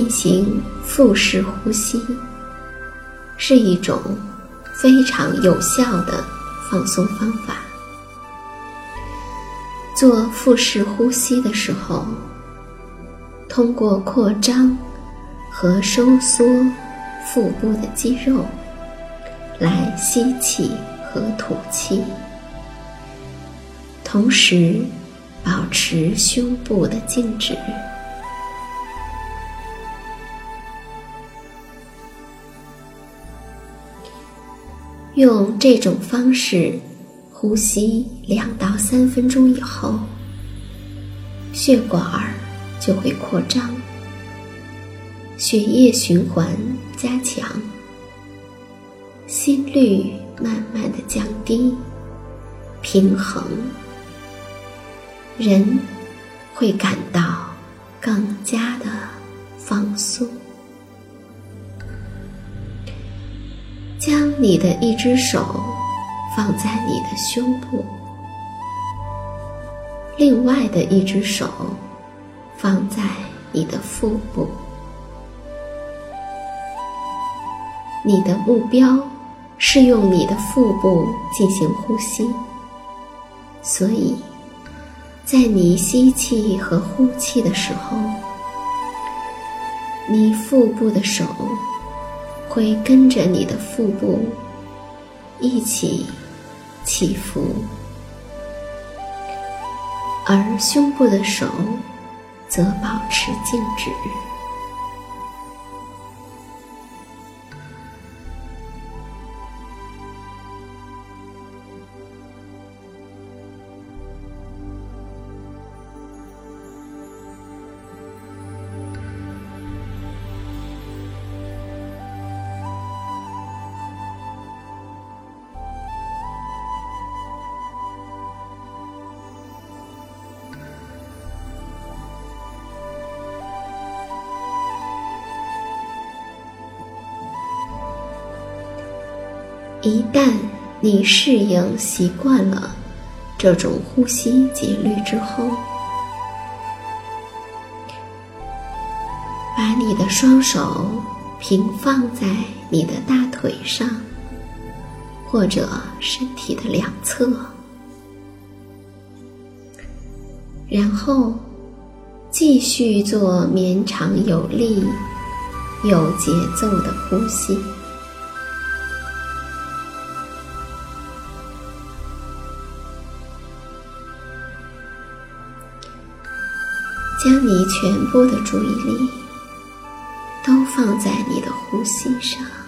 进行腹式呼吸是一种非常有效的放松方法。做腹式呼吸的时候，通过扩张和收缩腹部的肌肉来吸气和吐气，同时保持胸部的静止。用这种方式呼吸两到三分钟以后，血管就会扩张，血液循环加强，心率慢慢的降低，平衡，人会感到更加的放松。你的一只手放在你的胸部，另外的一只手放在你的腹部。你的目标是用你的腹部进行呼吸，所以，在你吸气和呼气的时候，你腹部的手。会跟着你的腹部一起起伏，而胸部的手则保持静止。一旦你适应习惯了这种呼吸节律之后，把你的双手平放在你的大腿上，或者身体的两侧，然后继续做绵长有力、有节奏的呼吸。将你全部的注意力都放在你的呼吸上。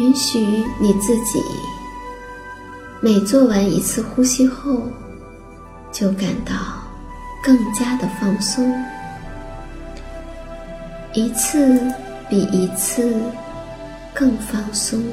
允许你自己，每做完一次呼吸后，就感到更加的放松，一次比一次更放松。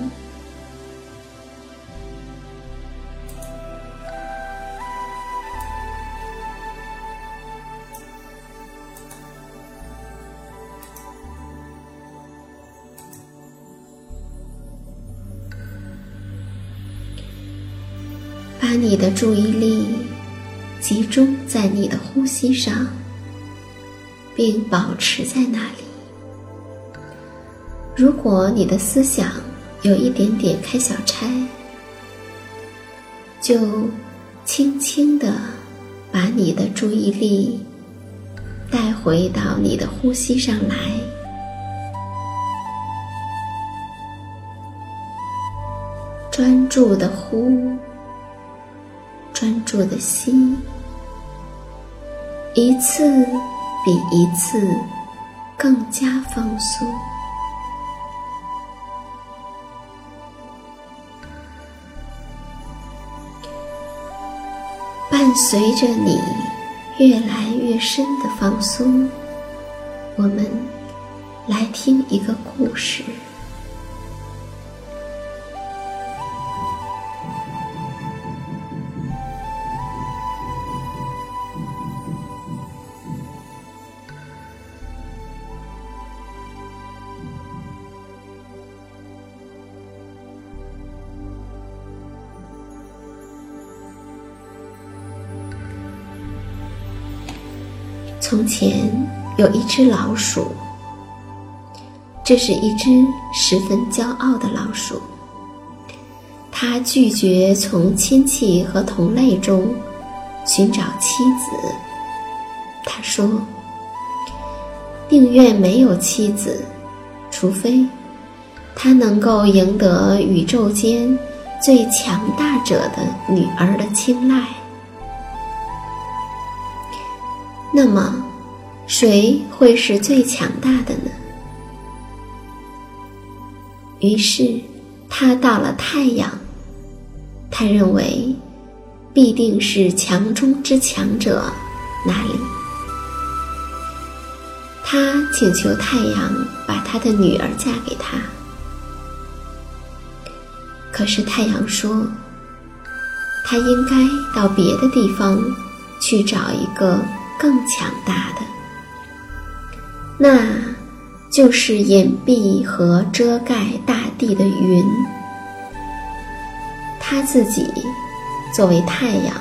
你的注意力集中在你的呼吸上，并保持在那里。如果你的思想有一点点开小差，就轻轻地把你的注意力带回到你的呼吸上来，专注的呼。专注的吸，一次比一次更加放松。伴随着你越来越深的放松，我们来听一个故事。从前有一只老鼠，这是一只十分骄傲的老鼠。它拒绝从亲戚和同类中寻找妻子。他说：“宁愿没有妻子，除非他能够赢得宇宙间最强大者的女儿的青睐。”那么，谁会是最强大的呢？于是，他到了太阳。他认为，必定是强中之强者那里。他请求太阳把他的女儿嫁给他。可是太阳说，他应该到别的地方去找一个。更强大的，那就是隐蔽和遮盖大地的云。他自己作为太阳，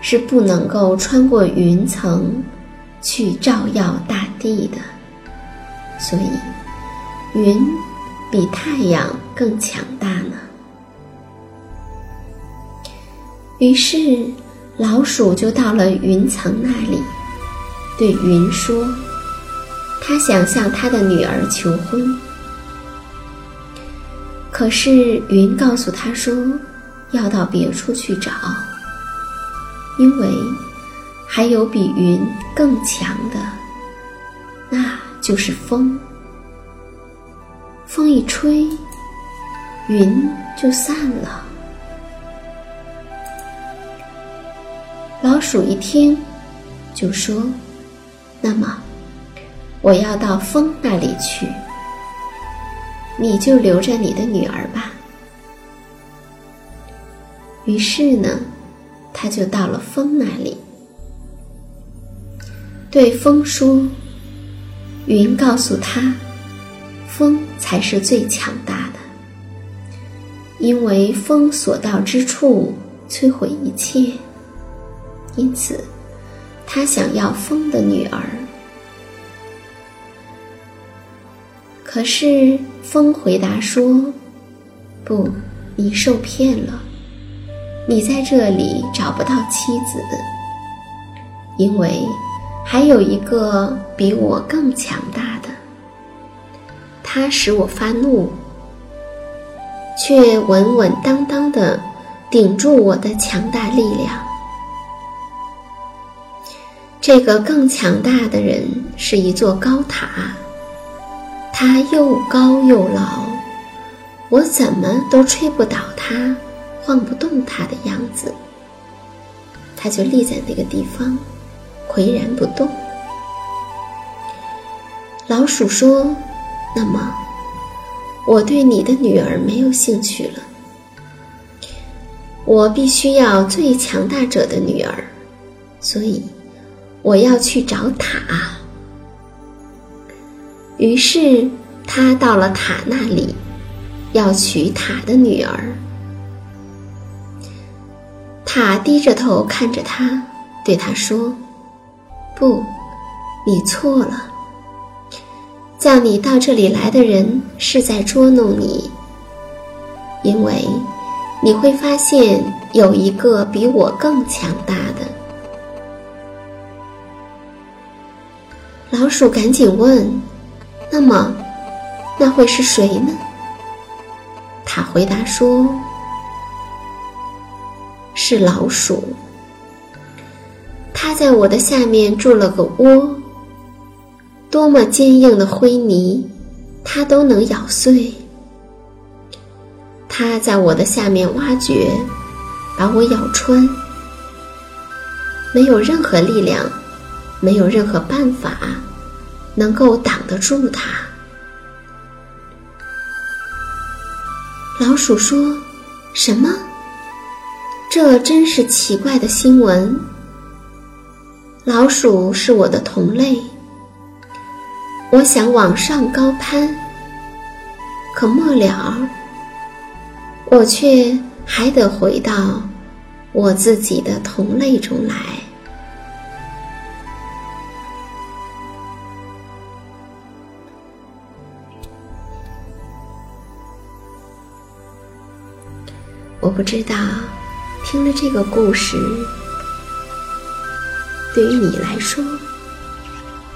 是不能够穿过云层去照耀大地的，所以云比太阳更强大呢。于是。老鼠就到了云层那里，对云说：“他想向他的女儿求婚。”可是云告诉他说：“要到别处去找，因为还有比云更强的，那就是风。风一吹，云就散了。老鼠一听，就说：“那么，我要到风那里去，你就留着你的女儿吧。”于是呢，他就到了风那里，对风说：“云告诉他，风才是最强大的，因为风所到之处，摧毁一切。因此，他想要风的女儿。可是风回答说：‘不，你受骗了。’”你在这里找不到妻子，因为还有一个比我更强大的，他使我发怒，却稳稳当当的顶住我的强大力量。这个更强大的人是一座高塔，它又高又牢，我怎么都吹不倒它。晃不动它的样子，它就立在那个地方，岿然不动。老鼠说：“那么，我对你的女儿没有兴趣了。我必须要最强大者的女儿，所以我要去找塔。”于是他到了塔那里，要娶塔的女儿。塔低着头看着他，对他说：“不，你错了。叫你到这里来的人是在捉弄你，因为你会发现有一个比我更强大的。”老鼠赶紧问：“那么，那会是谁呢？”他回答说。是老鼠，它在我的下面筑了个窝。多么坚硬的灰泥，它都能咬碎。它在我的下面挖掘，把我咬穿。没有任何力量，没有任何办法，能够挡得住它。老鼠说：“什么？”这真是奇怪的新闻。老鼠是我的同类，我想往上高攀，可末了，我却还得回到我自己的同类中来。我不知道。听了这个故事，对于你来说，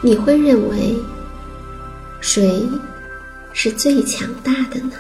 你会认为谁是最强大的呢？